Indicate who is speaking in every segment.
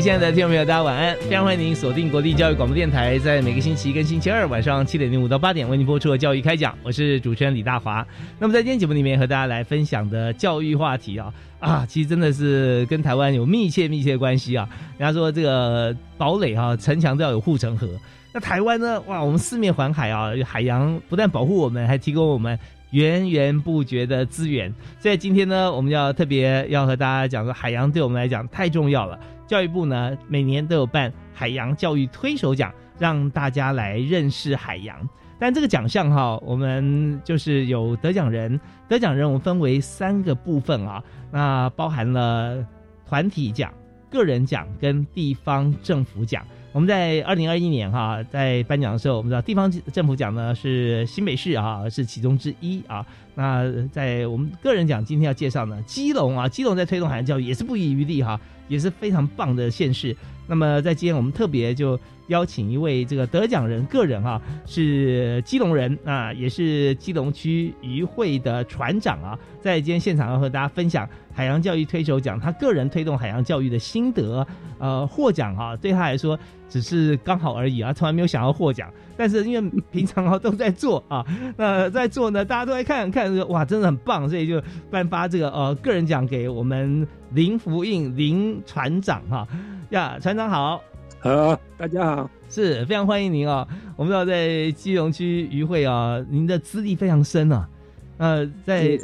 Speaker 1: 位亲爱的听众朋友，大家晚安！非常欢迎您锁定国立教育广播电台，在每个星期一跟星期二晚上七点零五到八点为您播出的教育开讲，我是主持人李大华。那么在今天节目里面和大家来分享的教育话题啊啊，其实真的是跟台湾有密切密切关系啊。人家说这个堡垒啊，城墙都要有护城河。那台湾呢？哇，我们四面环海啊，海洋不但保护我们，还提供我们源源不绝的资源。所以今天呢，我们要特别要和大家讲说，海洋对我们来讲太重要了。教育部呢，每年都有办海洋教育推手奖，让大家来认识海洋。但这个奖项哈，我们就是有得奖人，得奖人我们分为三个部分啊，那包含了团体奖、个人奖跟地方政府奖。我们在二零二一年哈，在颁奖的时候，我们知道地方政府奖呢是新北市啊，是其中之一啊。那在我们个人奖今天要介绍呢，基隆啊，基隆在推动海洋教育也是不遗余力哈。也是非常棒的县市。那么在今天我们特别就邀请一位这个得奖人个人哈，是基隆人啊，也是基隆区渔会的船长啊，在今天现场要和大家分享海洋教育推手奖，他个人推动海洋教育的心得。呃，获奖哈，对他来说只是刚好而已啊，从来没有想要获奖。但是因为平常啊都在做啊，那在做呢，大家都在看看哇，真的很棒，所以就颁发这个呃个人奖给我们林福印林船长哈呀，船长好，
Speaker 2: 好，大家好，
Speaker 1: 是非常欢迎您啊。我们知道在基隆区渔会啊，您的资历非常深啊，呃，在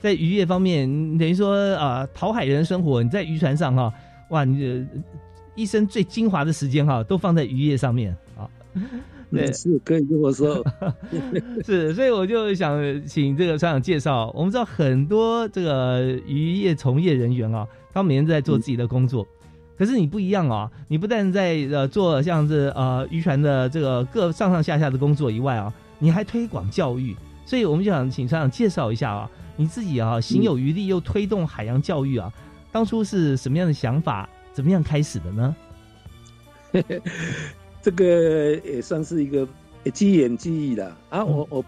Speaker 1: 在渔业方面，等于说啊，讨海人生活，你在渔船上哈，哇，你的一生最精华的时间哈，都放在渔业上面啊。
Speaker 2: 对，是可以这么说，
Speaker 1: 是，所以我就想请这个船长介绍。我们知道很多这个渔业从业人员啊，他每天都在做自己的工作，可是你不一样啊，你不但在呃做像是呃渔船的这个各上上下下的工作以外啊，你还推广教育。所以我们就想请船长介绍一下啊，你自己啊行有余力又推动海洋教育啊，当初是什么样的想法，怎么样开始的呢？
Speaker 2: 这个也算是一个机缘机遇了啊！我我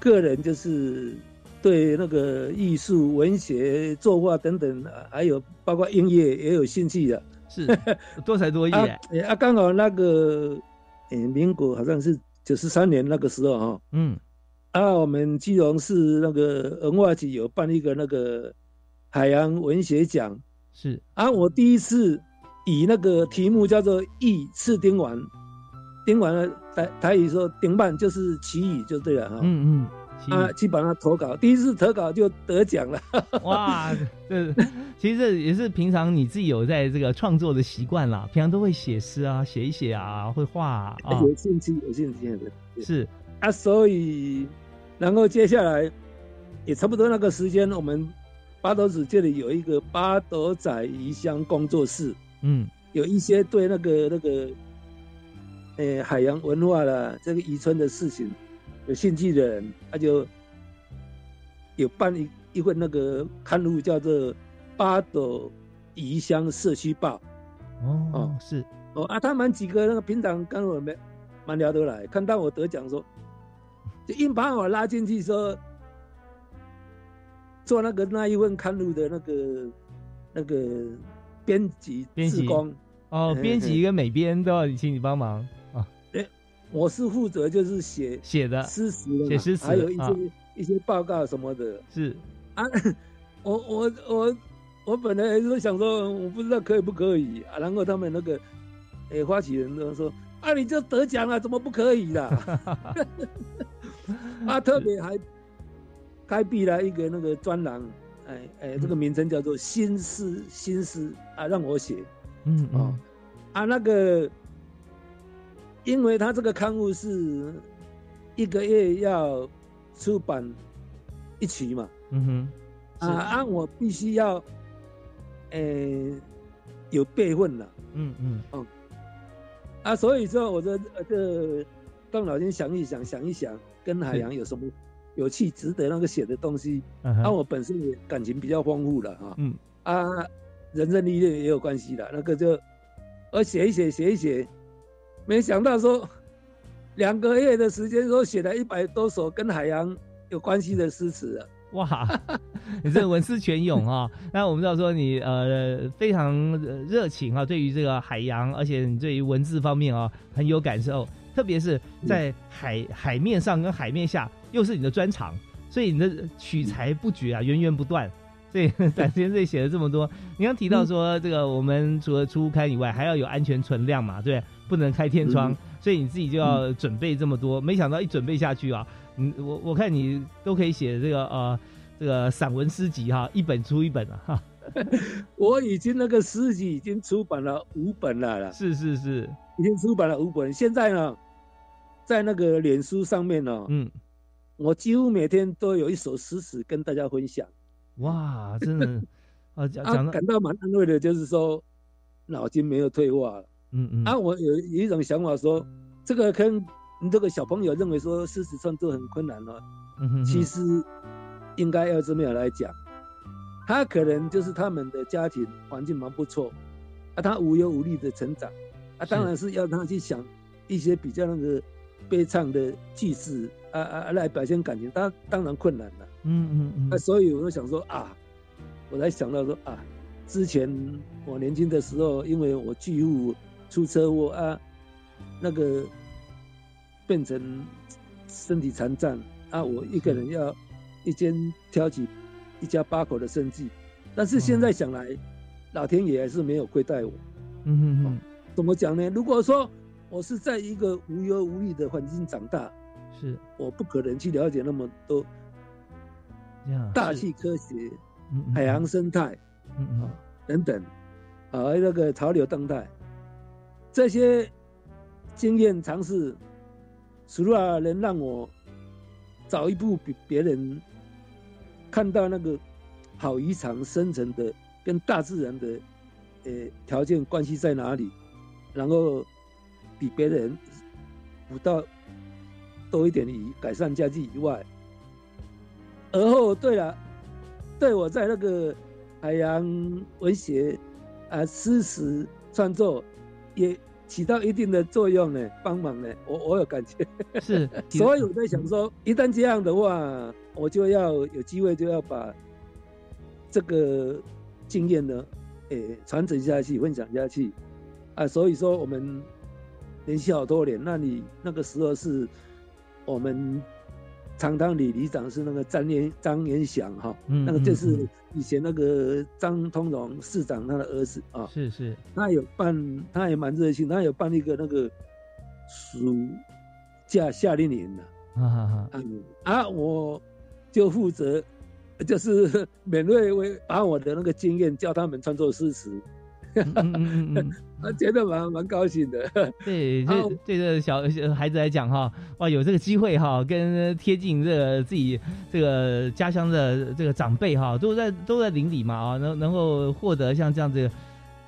Speaker 2: 个人就是对那个艺术、文学、作画等等，还有包括音乐也有兴趣的，
Speaker 1: 是 多才多艺。
Speaker 2: 啊，刚好那个诶，民国好像是九十三年那个时候哈，嗯，啊，我们基隆市那个文化局有办一个那个海洋文学奖，
Speaker 1: 是
Speaker 2: 啊，我第一次以那个题目叫做《一次丁丸》。丁完了，台台语说丁半就是奇语就对了哈。嗯嗯，啊，去把它投稿，第一次投稿就得奖了。哇，
Speaker 1: 这其实也是平常你自己有在这个创作的习惯啦，平常都会写诗啊，写一写啊，会画啊。
Speaker 2: 有兴趣，有兴趣的。
Speaker 1: 是
Speaker 2: 啊，所以然后接下来也差不多那个时间，我们八斗子这里有一个八斗仔鱼香工作室。嗯，有一些对那个那个。诶，海洋文化的这个渔村的事情，有兴趣的人，他就有办一一份那个刊物，叫做《八斗渔乡社区报》。
Speaker 1: 哦，是
Speaker 2: 哦啊，他们几个那个平常跟我们蛮聊得来，看到我得奖，说就硬把我拉进去，说做那个那一份刊物的那个那个编辑、
Speaker 1: 编辑
Speaker 2: 工
Speaker 1: 哦，编辑跟美编都要请你帮忙。
Speaker 2: 我是负责就是写
Speaker 1: 写的
Speaker 2: 诗词的，
Speaker 1: 写诗词，
Speaker 2: 还有一些一些报告什么的。
Speaker 1: 是
Speaker 2: 啊，我我我我本来是想说，我不知道可以不可以啊。然后他们那个，诶，发起人都说，啊，你就得奖了，怎么不可以啦？啊，特别还开辟了一个那个专栏，哎哎，这个名称叫做“新诗新诗”啊，让我写。嗯哦，啊，那个，因为他这个刊物是一个月要出版一期嘛。嗯哼。啊，按我必须要。诶，有备份了，嗯嗯哦，啊，所以说我这这动脑筋想一想，想一想，跟海洋有什么有趣、值得那个写的东西？啊，我本身也感情比较丰富了哈，嗯啊，人生历练也有关系的，那个就我写一写，写一写，没想到说两个月的时间，说写了一百多首跟海洋有关系的诗词了。
Speaker 1: 哇，你这文思泉涌啊！那我们知道说你呃非常热情啊，对于这个海洋，而且你对于文字方面啊很有感受，特别是在海海面上跟海面下又是你的专长，所以你的取材不绝啊，源源不断。所以展先生写了这么多，你刚提到说这个我们除了出刊以外，还要有安全存量嘛，对，不能开天窗，所以你自己就要准备这么多。没想到一准备下去啊。嗯，我我看你都可以写这个呃，这个散文诗集哈，一本出一本啊哈。
Speaker 2: 我已经那个诗集已经出版了五本了啦。
Speaker 1: 是是是，
Speaker 2: 已经出版了五本。现在呢，在那个脸书上面呢，嗯，我几乎每天都有一首诗词跟大家分享。
Speaker 1: 哇，真的
Speaker 2: 啊，讲感到蛮安慰的，就是说脑筋没有退化了。嗯嗯。啊，我有有一种想法说，这个跟。你这个小朋友认为说诗词创作很困难了，嗯哼其实应该要这么样来讲，他可能就是他们的家庭环境蛮不错，啊，他无忧无虑的成长，啊，当然是要他去想一些比较那个悲唱的句子啊啊来表现感情，当当然困难了。嗯嗯嗯。那所以我就想说啊，我才想到说啊，之前我年轻的时候，因为我巨富出车祸啊，那个。变成身体残障啊！我一个人要一间挑起一家八口的生计，但是现在想来，老天爷还是没有亏待我。嗯嗯嗯，怎么讲呢？如果说我是在一个无忧无虑的环境长大，
Speaker 1: 是。
Speaker 2: 我不可能去了解那么多大气科学、海洋生态啊等等啊那个潮流动态这些经验尝试。除了能让我早一步比别人看到那个好渔场生成的跟大自然的呃条件关系在哪里，然后比别人不到多一点以改善家计以外，而后对了，对我在那个海洋文学啊诗词创作也。起到一定的作用呢，帮忙呢，我我有感觉，
Speaker 1: 是，
Speaker 2: 所以我在想说，一旦这样的话，我就要有机会就要把这个经验呢，诶，传承下去，分享下去，啊，所以说我们联系好多年，那你那个时候是我们。常常李里长是那个张延张延祥哈，那个就是以前那个张通荣市长他的儿子啊，
Speaker 1: 是是，
Speaker 2: 他有办，他也蛮热心，他有办一个那个暑假夏令营的，啊啊，我就负责就是 免费为把我的那个经验教他们创作诗词。他 觉得蛮蛮高兴的。
Speaker 1: 对，对 对这小孩子来讲哈，哇，有这个机会哈，跟贴近这个自己这个家乡的这个长辈哈，都在都在邻里嘛啊，能能够获得像这样子，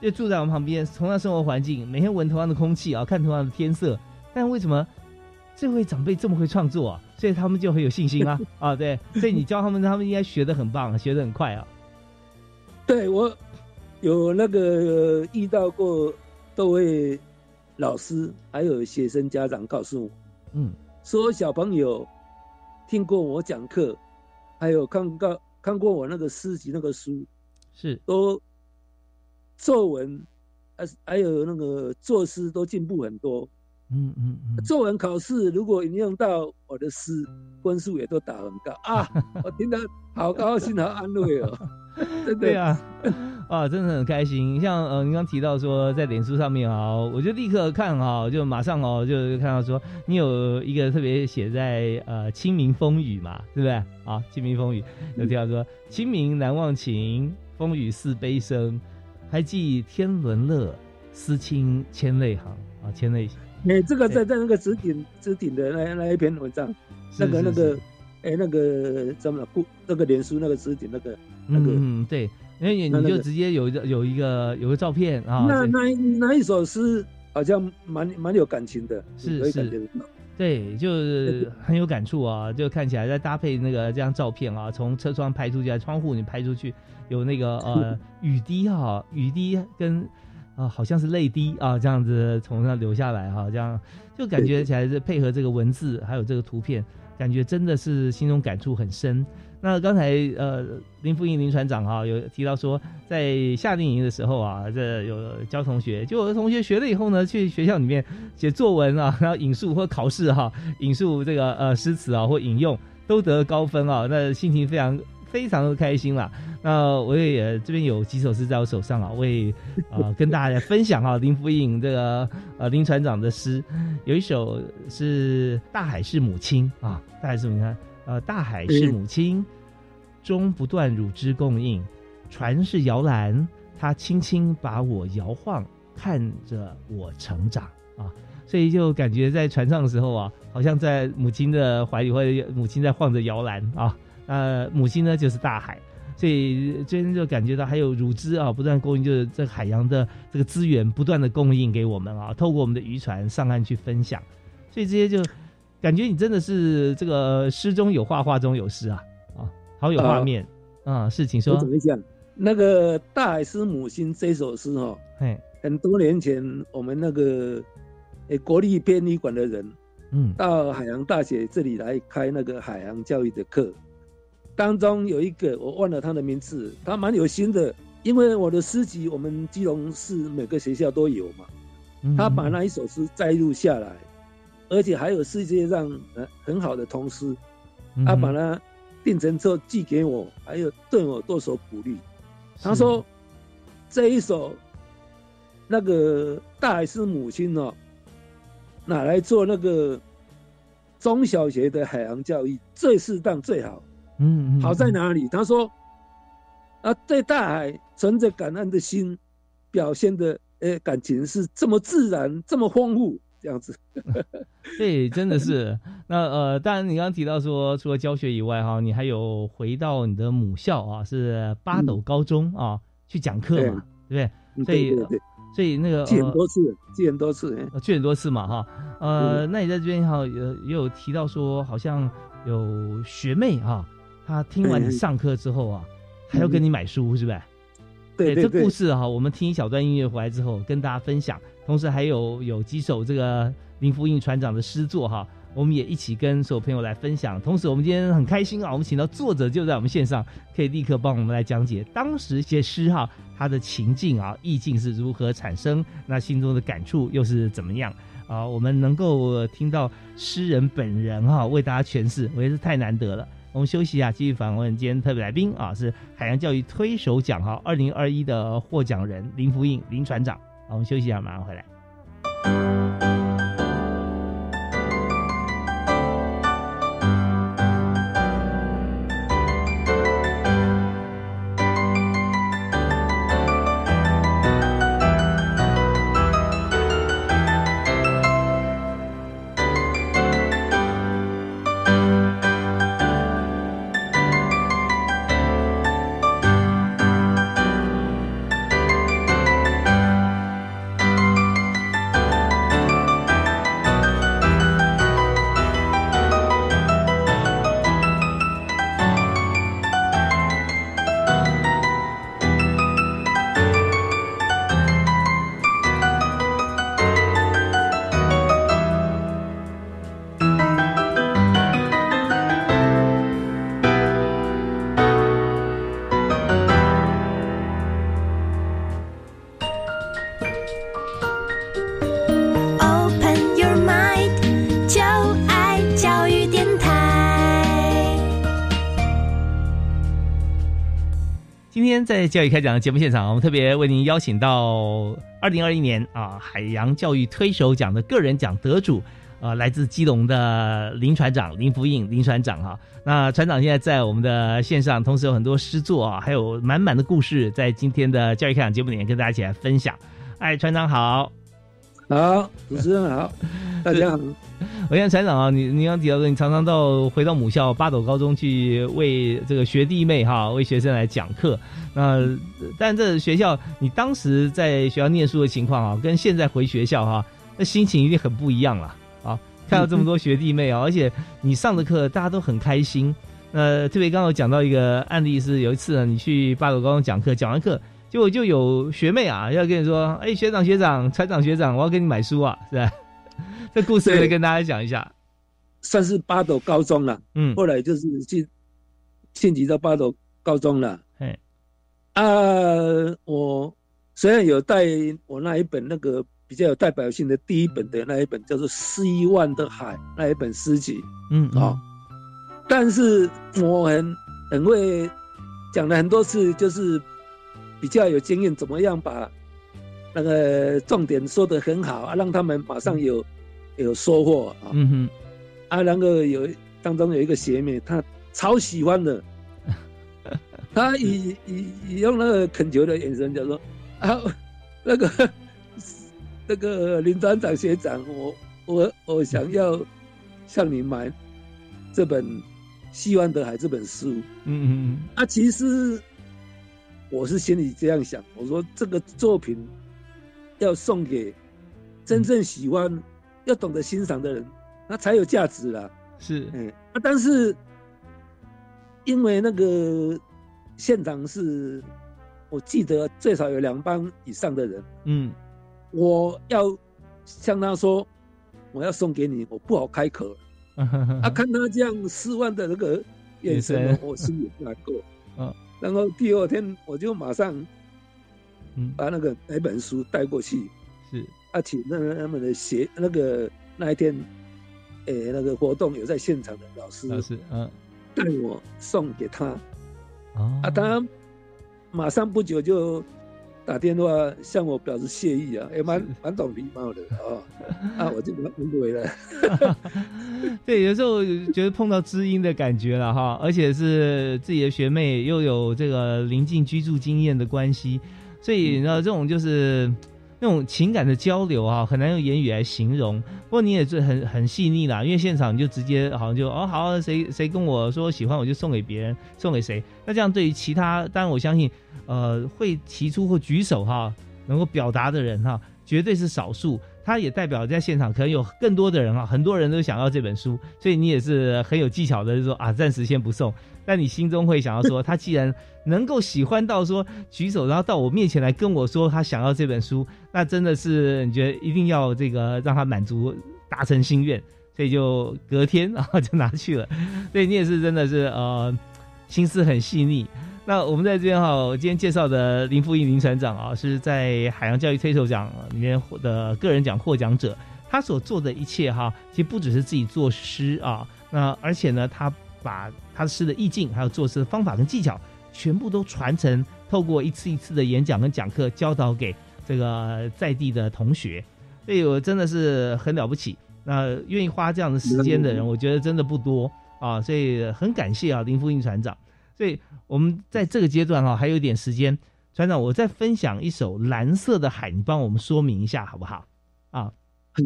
Speaker 1: 就住在我们旁边，同样生活环境，每天闻同样的空气啊，看同样的天色，但为什么这位长辈这么会创作啊？所以他们就很有信心啊啊，对，所以你教他们，他们应该学的很棒，学的很快啊。
Speaker 2: 对我。有那个遇到过多位老师，还有学生家长告诉我，嗯，说小朋友听过我讲课，还有看过看过我那个诗集那个书，
Speaker 1: 是。
Speaker 2: 都作文，还还有那个作诗都进步很多，嗯嗯嗯，作文考试如果引用到我的诗，分数也都打很高。啊，我听得好高兴，好安慰哦。
Speaker 1: 对啊，啊，真的很开心。像呃，您刚提到说在脸书上面啊，我就立刻看啊，就马上哦，就看到说你有一个特别写在呃清明风雨嘛，对不对？啊，清明风雨有提到说清明难忘情，风雨似悲声，还记天伦乐，思亲千泪行啊，千泪。
Speaker 2: 哎，这个在在那个纸顶纸顶的那那一篇文章，那个那个，哎，那个怎么了？不，那个脸书那个纸顶那个那个，
Speaker 1: 嗯，对，因为你就直接有一个有一个有个照片啊。
Speaker 2: 那那那一首诗好像蛮蛮有感情的，
Speaker 1: 是是，对，就是很有感触啊。就看起来再搭配那个这张照片啊，从车窗拍出去，窗户你拍出去，有那个 呃雨滴哈，雨滴跟。啊，好像是泪滴啊，这样子从那流下来哈，这样就感觉起来是配合这个文字还有这个图片，感觉真的是心中感触很深。那刚才呃林福英林船长哈有提到说，在夏令营的时候啊，这有教同学，就有的同学学了以后呢，去学校里面写作文啊，然后引述或考试哈，引述这个呃诗词啊或引用都得高分啊，那心情非常。非常的开心啦。那我也这边有几首诗在我手上啊，为啊跟大家分享啊 林福印这个呃林船长的诗，有一首是大海是母亲啊，大海是母亲，呃大海是母亲，终不断乳汁供应，船是摇篮，它轻轻把我摇晃，看着我成长啊，所以就感觉在船上的时候啊，好像在母亲的怀里，或者母亲在晃着摇篮啊。呃，母亲呢就是大海，所以这边就感觉到还有乳汁啊，不断供应，就是这海洋的这个资源不断的供应给我们啊，透过我们的渔船上岸去分享，所以这些就感觉你真的是这个诗中有画，画中有诗啊，啊，好有画面啊，是，请说。
Speaker 2: 怎么讲？那个大海是母亲这首诗哦，哎，很多年前我们那个诶国立编译馆的人，嗯，到海洋大学这里来开那个海洋教育的课。当中有一个我忘了他的名字，他蛮有心的，因为我的诗集我们基隆市每个学校都有嘛，他把那一首诗摘录下来，而且还有世界上呃很好的童诗，他把它定成之后寄给我，还有对我多所鼓励。他说这一首那个大海是母亲哦，拿来做那个中小学的海洋教育最适当最好。嗯，好在哪里？他说，啊，对大海存着感恩的心，表现的呃感情是这么自然，这么丰富，这样子。
Speaker 1: 对，真的是。那呃，当然你刚刚提到说，除了教学以外哈，你还有回到你的母校啊，是八斗高中啊，去讲课嘛，对不对？所以，所以那个
Speaker 2: 去很多次，去很多次，
Speaker 1: 去很多次嘛哈。呃，那你在这边哈，有也有提到说，好像有学妹哈。他听完你上课之后啊，还要跟你买书，是不是？
Speaker 2: 对，
Speaker 1: 这故事哈，我们听一小段音乐回来之后，跟大家分享。同时还有有几首这个林福印船长的诗作哈，我们也一起跟所有朋友来分享。同时，我们今天很开心啊，我们请到作者就在我们线上，可以立刻帮我们来讲解当时写诗哈，他的情境啊，意境是如何产生，那心中的感触又是怎么样啊？我们能够听到诗人本人哈为大家诠释，我觉得是太难得了。我们休息一下，继续访问今天特别来宾啊，是海洋教育推手奖哈二零二一的获奖人林福印林船长。我们休息一下，马上回来。教育开讲的节目现场，我们特别为您邀请到二零二一年啊海洋教育推手奖的个人奖得主，啊，来自基隆的林船长林福印林船长哈。那船长现在在我们的线上，同时有很多诗作啊，还有满满的故事，在今天的教育开讲节目里面跟大家一起来分享。哎，船长好。
Speaker 2: 好，主持人好，大家好。
Speaker 1: 我现在船长啊，你你刚提到说，你常常到回到母校八斗高中去为这个学弟妹哈，为学生来讲课。那但这学校，你当时在学校念书的情况啊，跟现在回学校哈，那心情一定很不一样了啊！看到这么多学弟妹啊，而且你上的课大家都很开心。那特别刚刚讲到一个案例，是有一次呢，你去八斗高中讲课，讲完课。结果就有学妹啊，要跟你说：“哎，学长学长，船长学长，我要给你买书啊，是吧？”这故事也跟大家讲一下。
Speaker 2: 算是八斗高中了，嗯，后来就是进晋级到八斗高中了。哎，啊，我虽然有带我那一本那个比较有代表性的第一本的那一本叫做《希望的海》那一本诗集，嗯啊，但是我很很会讲了很多次，就是。比较有经验，怎么样把那个重点说的很好啊，让他们马上有有收获啊。嗯哼，啊，那个有当中有一个学妹，她超喜欢的，她以以以用那个恳求的眼神就说啊，那个那个林团长学长，我我我想要向你买这本《希望的海》这本书。嗯嗯嗯，啊，其实。我是心里这样想，我说这个作品要送给真正喜欢、要懂得欣赏的人，那才有价值啦。
Speaker 1: 是，嗯，
Speaker 2: 啊，但是因为那个现场是，我记得最少有两班以上的人，嗯，我要向他说我要送给你，我不好开口。啊，看他这样失望的那个眼神，我心里难过。嗯。然后第二天我就马上，嗯，把那个那本书带过去，
Speaker 1: 是，
Speaker 2: 而且那他们的写那个那一天，诶，那个活动有在现场的老师，
Speaker 1: 老师，嗯，
Speaker 2: 带我送给他，啊，他马上不久就。打电话向我表示谢意啊，也蛮蛮懂礼貌的啊，啊，我就不不回了。
Speaker 1: 对，有时候觉得碰到知音的感觉了哈，而且是自己的学妹，又有这个临近居住经验的关系，所以你知道这种就是。那种情感的交流啊，很难用言语来形容。不过你也是很很细腻啦，因为现场你就直接好像就哦好，谁谁跟我说喜欢，我就送给别人，送给谁。那这样对于其他，当然我相信，呃，会提出或举手哈，能够表达的人哈，绝对是少数。他也代表在现场可能有更多的人啊，很多人都想要这本书，所以你也是很有技巧的，就说啊，暂时先不送。但你心中会想要说，他既然能够喜欢到说举手，然后到我面前来跟我说他想要这本书，那真的是你觉得一定要这个让他满足达成心愿，所以就隔天然后就拿去了。所以你也是真的是呃心思很细腻。那我们在这边哈，我今天介绍的林富义林船长啊，是在海洋教育推手奖里面的个人奖获奖者。他所做的一切哈，其实不只是自己作诗啊，那而且呢，他把他的诗的意境，还有作诗的方法跟技巧，全部都传承，透过一次一次的演讲跟讲课，教导给这个在地的同学。所以我真的是很了不起。那愿意花这样的时间的人，我觉得真的不多啊。所以很感谢啊，林富印船长。所以我们在这个阶段哈，还有一点时间，船长，我再分享一首《蓝色的海》，你帮我们说明一下好不好？啊，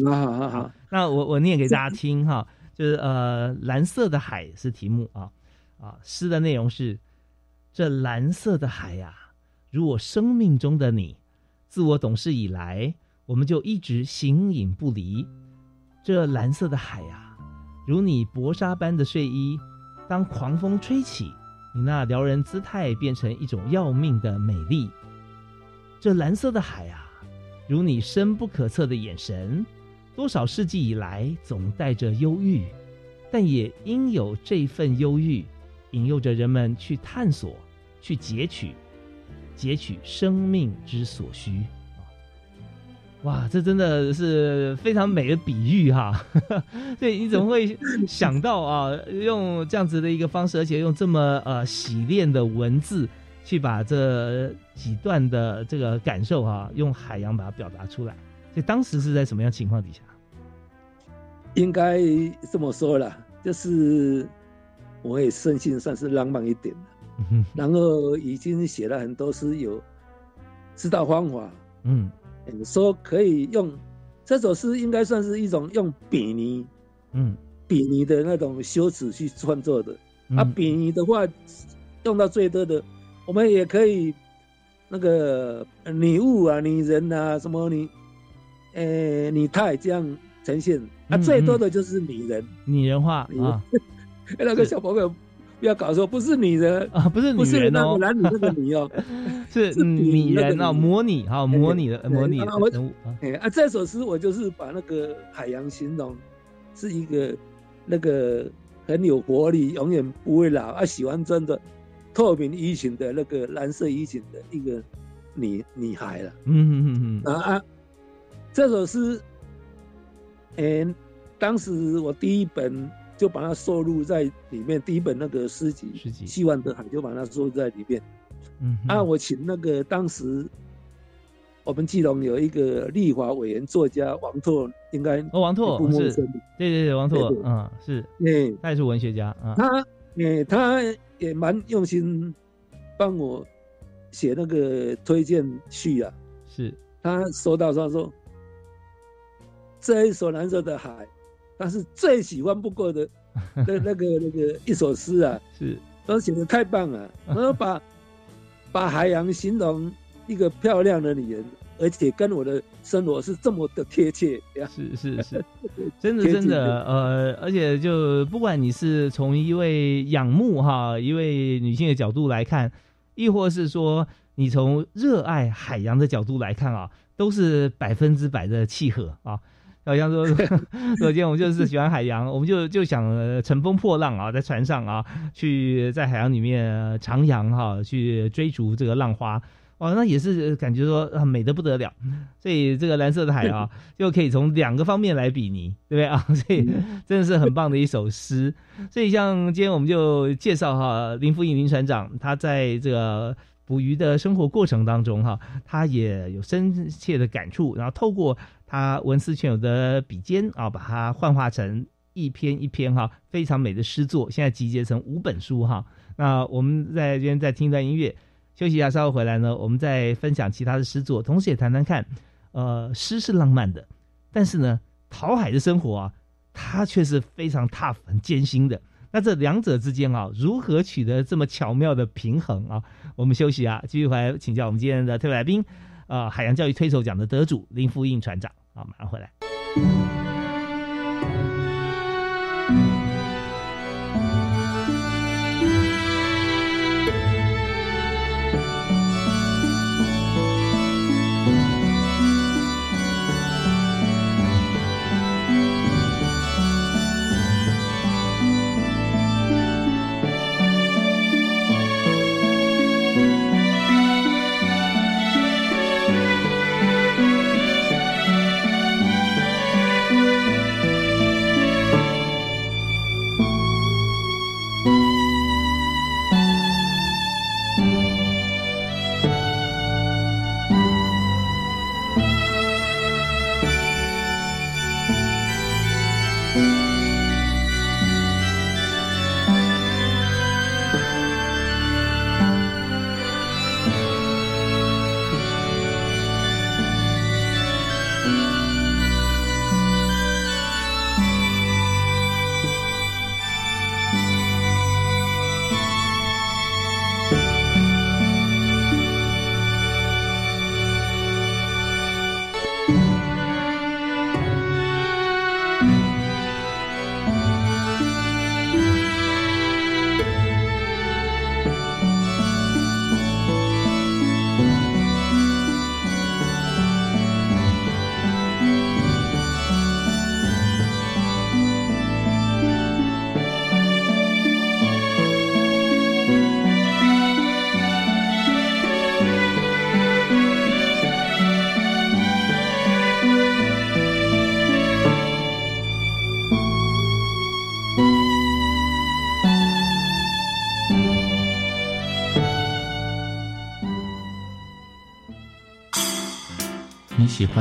Speaker 2: 好好好，
Speaker 1: 那我我念给大家听哈，就是呃，《蓝色的海》是题目啊啊，诗的内容是：这蓝色的海呀，如我生命中的你，自我懂事以来，我们就一直形影不离。这蓝色的海呀，如你薄纱般的睡衣，当狂风吹起。你那撩人姿态变成一种要命的美丽，这蓝色的海啊，如你深不可测的眼神，多少世纪以来总带着忧郁，但也因有这份忧郁，引诱着人们去探索，去截取，截取生命之所需。哇，这真的是非常美的比喻哈！所以你怎么会想到啊，用这样子的一个方式，而且用这么呃洗练的文字去把这几段的这个感受哈，用海洋把它表达出来。所以当时是在什么样情况底下？
Speaker 2: 应该这么说了，就是我也生性算是浪漫一点的，然后已经写了很多诗，有知道方法，嗯，说可以用这首诗应该算是一种用比拟，嗯，比拟的那种修辞去创作的。啊，比拟的话用到最多的，我们也可以那个拟物啊、拟人啊、什么拟，呃，拟态这样呈现。啊，最多的就是拟人，
Speaker 1: 拟人化啊。
Speaker 2: 那个小朋友不要搞错，不是女人
Speaker 1: 啊，不是
Speaker 2: 不是
Speaker 1: 那
Speaker 2: 男女那个拟 哦，
Speaker 1: 是拟人哦，模拟哈，模拟的模拟人物
Speaker 2: 啊。啊，这首诗我就是把那个海洋形容是一个那个。很有活力，永远不会老啊！喜欢穿着透明衣裙的那个蓝色衣裙的一个女女孩了。嗯嗯嗯嗯啊！这首诗，嗯，当时我第一本就把它收录在里面，第一本那个诗集《希望的海》就把它收录在里面。嗯啊，我请那个当时。我们基隆有一个立法委员作家王拓，应该
Speaker 1: 哦，王拓是，对对对，王拓，嗯，是，
Speaker 2: 嗯，
Speaker 1: 他也是文学家啊。
Speaker 2: 他，嗯，他也蛮用心帮我写那个推荐序啊。
Speaker 1: 是，
Speaker 2: 他收到他说这一首蓝色的海，他是最喜欢不过的 那那个那个一首诗啊。
Speaker 1: 是，
Speaker 2: 都写的太棒了，然后把把海洋形容。一个漂亮的女人，而且跟我的生活是这么的贴切，
Speaker 1: 是是是，真的真的，呃，而且就不管你是从一位仰慕哈一位女性的角度来看，亦或是说你从热爱海洋的角度来看啊，都是百分之百的契合啊。好像说，首先我们就是喜欢海洋，我们就就想乘风破浪啊，在船上啊，去在海洋里面徜徉哈，去追逐这个浪花。哦，那也是感觉说啊，美的不得了，所以这个蓝色的海啊，就可以从两个方面来比拟，对不对啊？所以真的是很棒的一首诗。所以像今天我们就介绍哈林福印林船长，他在这个捕鱼的生活过程当中哈，他也有深切的感触，然后透过他文思泉涌的笔尖啊，把它幻化成一篇一篇哈非常美的诗作，现在集结成五本书哈。那我们在这边再听一段音乐。休息一下，稍后回来呢，我们再分享其他的诗作，同时也谈谈看，呃，诗是浪漫的，但是呢，讨海的生活啊，它却是非常 tough、很艰辛的。那这两者之间啊，如何取得这么巧妙的平衡啊？我们休息啊，继续回来请教我们今天的特别来宾，呃，海洋教育推手奖的得主林福印船长好，马上回来。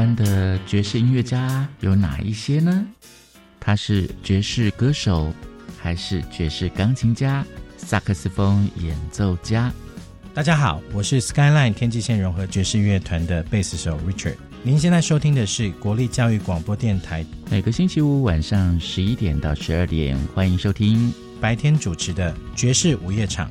Speaker 3: 欢的爵士音乐家有哪一些呢？他是爵士歌手，还是爵士钢琴家、萨克斯风演奏家？
Speaker 4: 大家好，我是 Skyline 天际线融合爵士乐团的贝斯手 Richard。您现在收听的是国立教育广播电台，
Speaker 3: 每个星期五晚上十一点到十二点，欢迎收听
Speaker 4: 白天主持的爵士午夜场。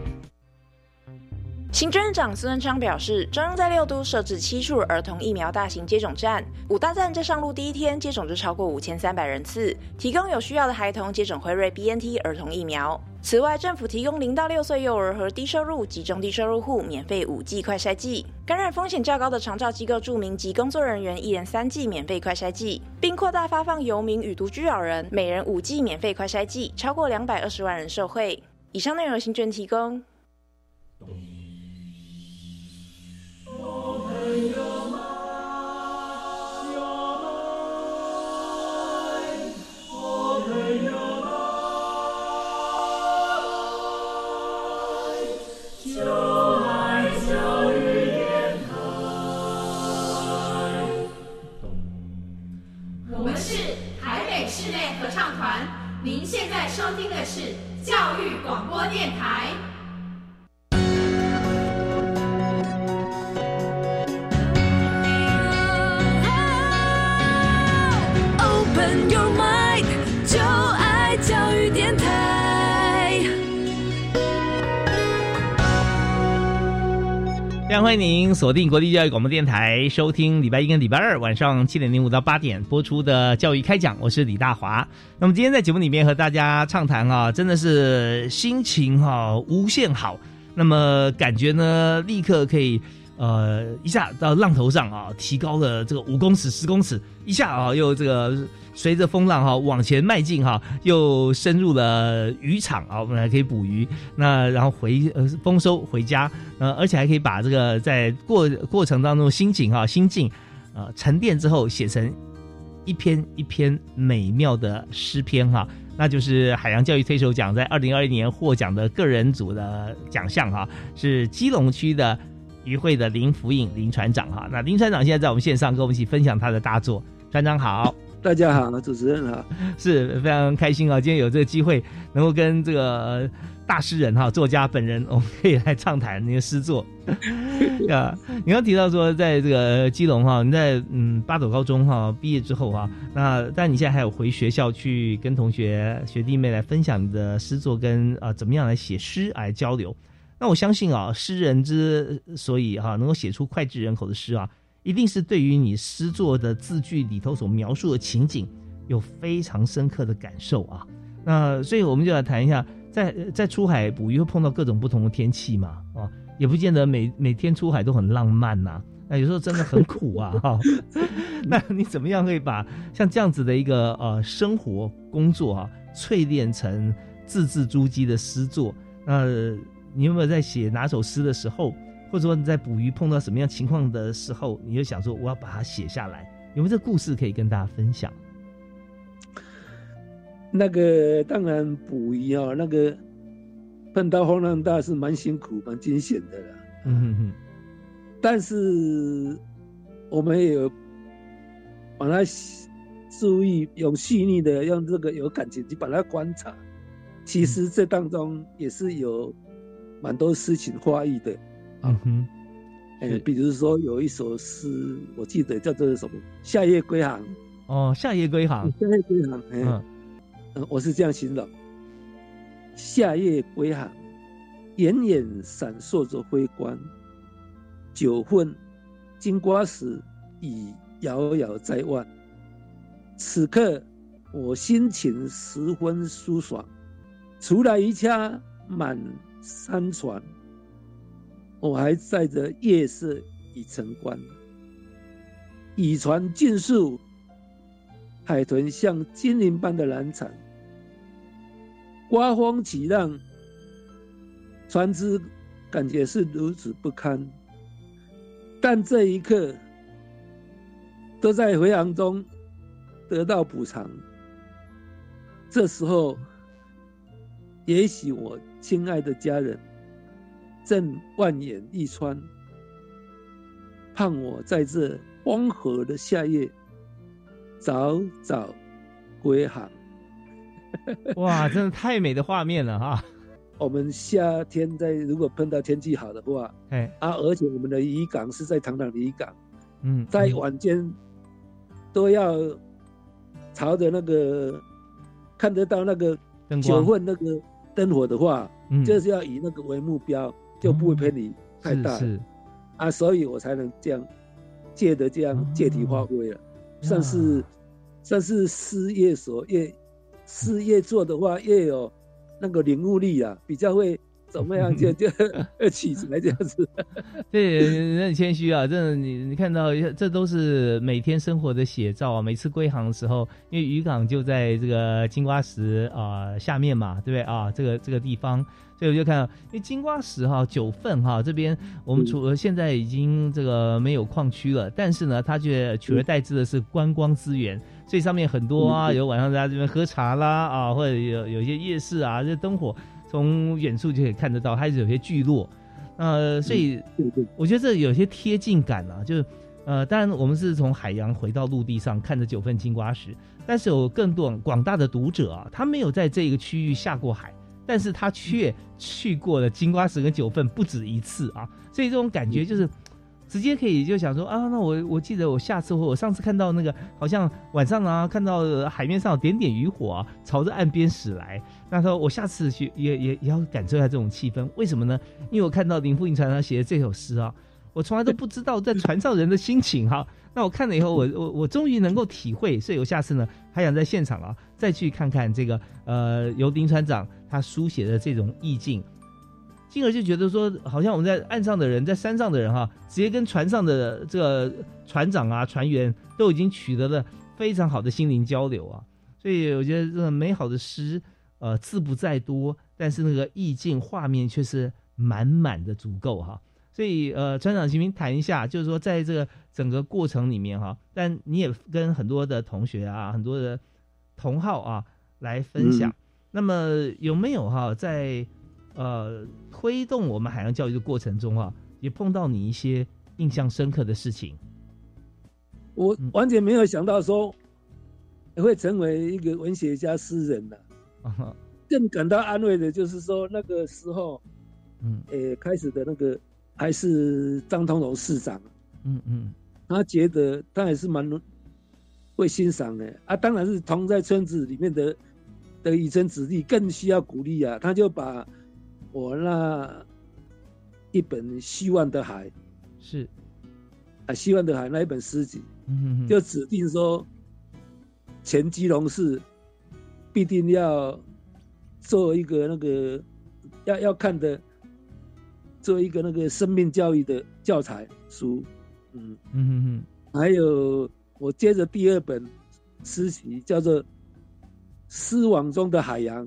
Speaker 5: 行政院长孙文昌表示，中央在六都设置七处儿童疫苗大型接种站，五大站在上路第一天接种就超过五千三百人次，提供有需要的孩童接种辉瑞 BNT 儿童疫苗。此外，政府提供零到六岁幼儿和低收入及中低收入户免费五剂快筛剂，感染风险较高的长照机构住民及工作人员一人三剂免费快筛剂，并扩大发放游民与独居老人每人五剂免费快筛剂，超过两百二十万人受惠。以上内容由行政提供。
Speaker 6: 育广播电台。
Speaker 1: 非常欢迎您锁定国立教育广播电台，收听礼拜一跟礼拜二晚上七点零五到八点播出的教育开讲，我是李大华。那么今天在节目里面和大家畅谈啊，真的是心情哈无限好。那么感觉呢，立刻可以呃一下到浪头上啊，提高了这个五公尺、十公尺，一下啊又这个随着风浪哈往前迈进哈，又深入了渔场啊，我们还可以捕鱼。那然后回呃丰收回家，呃而且还可以把这个在过过程当中心情哈心境呃沉淀之后写成。一篇一篇美妙的诗篇哈，那就是海洋教育推手奖在二零二一年获奖的个人组的奖项哈，是基隆区的渔会的林福颖林船长哈。那林船长现在在我们线上跟我们一起分享他的大作，船长好，
Speaker 2: 大家好，主持人好，
Speaker 1: 是非常开心啊，今天有这个机会能够跟这个。大诗人哈，作家本人，我们可以来畅谈你的诗作。啊，你刚提到说，在这个基隆哈，你在嗯八斗高中哈毕业之后哈，那但你现在还有回学校去跟同学学弟妹来分享你的诗作，跟啊怎么样来写诗来交流。那我相信啊，诗人之所以哈能够写出脍炙人口的诗啊，一定是对于你诗作的字句里头所描述的情景有非常深刻的感受啊。那所以我们就来谈一下。在在出海捕鱼会碰到各种不同的天气嘛？啊，也不见得每每天出海都很浪漫呐。那有时候真的很苦啊！那你怎么样可以把像这样子的一个呃生活工作啊，淬炼成字字珠玑的诗作？那你有没有在写哪首诗的时候，或者说你在捕鱼碰到什么样情况的时候，你就想说我要把它写下来？有没有这故事可以跟大家分享？
Speaker 2: 那个当然捕鱼啊，那个碰到风浪大是蛮辛苦、蛮惊险的啦。嗯哼哼。但是我们也有把它注意，用细腻的、用这个有感情去把它观察。其实这当中也是有蛮多诗情画意的。嗯哼。哎，比如说有一首诗，我记得叫做什么《夏夜归航》。
Speaker 1: 哦，《夏夜归航》。
Speaker 2: 夏夜归航。嗯。嗯，我是这样形容：夏夜归航，远远闪烁着辉光。九分金瓜石已遥遥在望。此刻我心情十分舒爽，除了一家满山船，我还载着夜色已成关，以船尽数，海豚像精灵般的难产，刮风起浪，船只感觉是如此不堪，但这一刻都在回航中得到补偿。这时候，也许我亲爱的家人正万眼一穿，盼我在这光和的夏夜早早归航。
Speaker 1: 哇，真的太美的画面了哈！
Speaker 2: 我们夏天在如果碰到天气好的话，哎啊，而且我们的渔港是在唐唐渔港，嗯，在晚间都要朝着那个。看得到那个九份那个灯火的话，就是要以那个为目标，就不会偏离太大。
Speaker 1: 是
Speaker 2: 啊，所以我才能这样借的这样借题发挥了，算是算是事业所越事业做的话越有那个领悟力啊，比较会。怎么样就 就起来这样子？
Speaker 1: 对，很谦虚啊！真的，你你看到这都是每天生活的写照啊。每次归航的时候，因为渔港就在这个金瓜石啊下面嘛，对不对啊？这个这个地方，所以我就看到，因为金瓜石哈九份哈这边，我们除了现在已经这个没有矿区了，但是呢，它却取而代之的是观光资源，所以上面很多啊，有晚上在这边喝茶啦啊，或者有有一些夜市啊，这灯火。从远处就可以看得到，还是有些聚落，呃，所以我觉得这有些贴近感啊，就是呃，当然我们是从海洋回到陆地上看着九份金瓜石，但是有更多广大的读者啊，他没有在这个区域下过海，但是他却去过了金瓜石跟九份不止一次啊，所以这种感觉就是。直接可以就想说啊，那我我记得我下次或我上次看到那个好像晚上啊，看到海面上有点点渔火啊，朝着岸边驶来。那说我下次去也也也要感受一下这种气氛，为什么呢？因为我看到林富云船上写的这首诗啊，我从来都不知道在船上人的心情哈。那我看了以后，我我我终于能够体会，所以我下次呢还想在现场啊再去看看这个呃由林船长他书写的这种意境。进而就觉得说，好像我们在岸上的人，在山上的人哈，直接跟船上的这个船长啊、船员都已经取得了非常好的心灵交流啊。所以我觉得这个美好的诗，呃，字不在多，但是那个意境画面却是满满的足够哈。所以呃，船长，请您谈一下，就是说在这个整个过程里面哈，但你也跟很多的同学啊、很多的同好啊来分享。那么有没有哈在？呃，推动我们海洋教育的过程中啊，也碰到你一些印象深刻的事情。
Speaker 2: 我完全没有想到说会成为一个文学家、诗人的。更感到安慰的就是说，那个时候，嗯，诶，开始的那个还是张通荣市长，嗯嗯，他觉得他还是蛮会欣赏的。啊。当然是同在村子里面的的以身子弟更需要鼓励啊。他就把我那一本《希望的海》
Speaker 1: 是。
Speaker 2: 啊，《希望的海》那一本诗集，就指定说，前基隆市必定要做一个那个要要看的，做一个那个生命教育的教材书。嗯嗯嗯嗯，还有我接着第二本诗集叫做《丝网中的海洋》。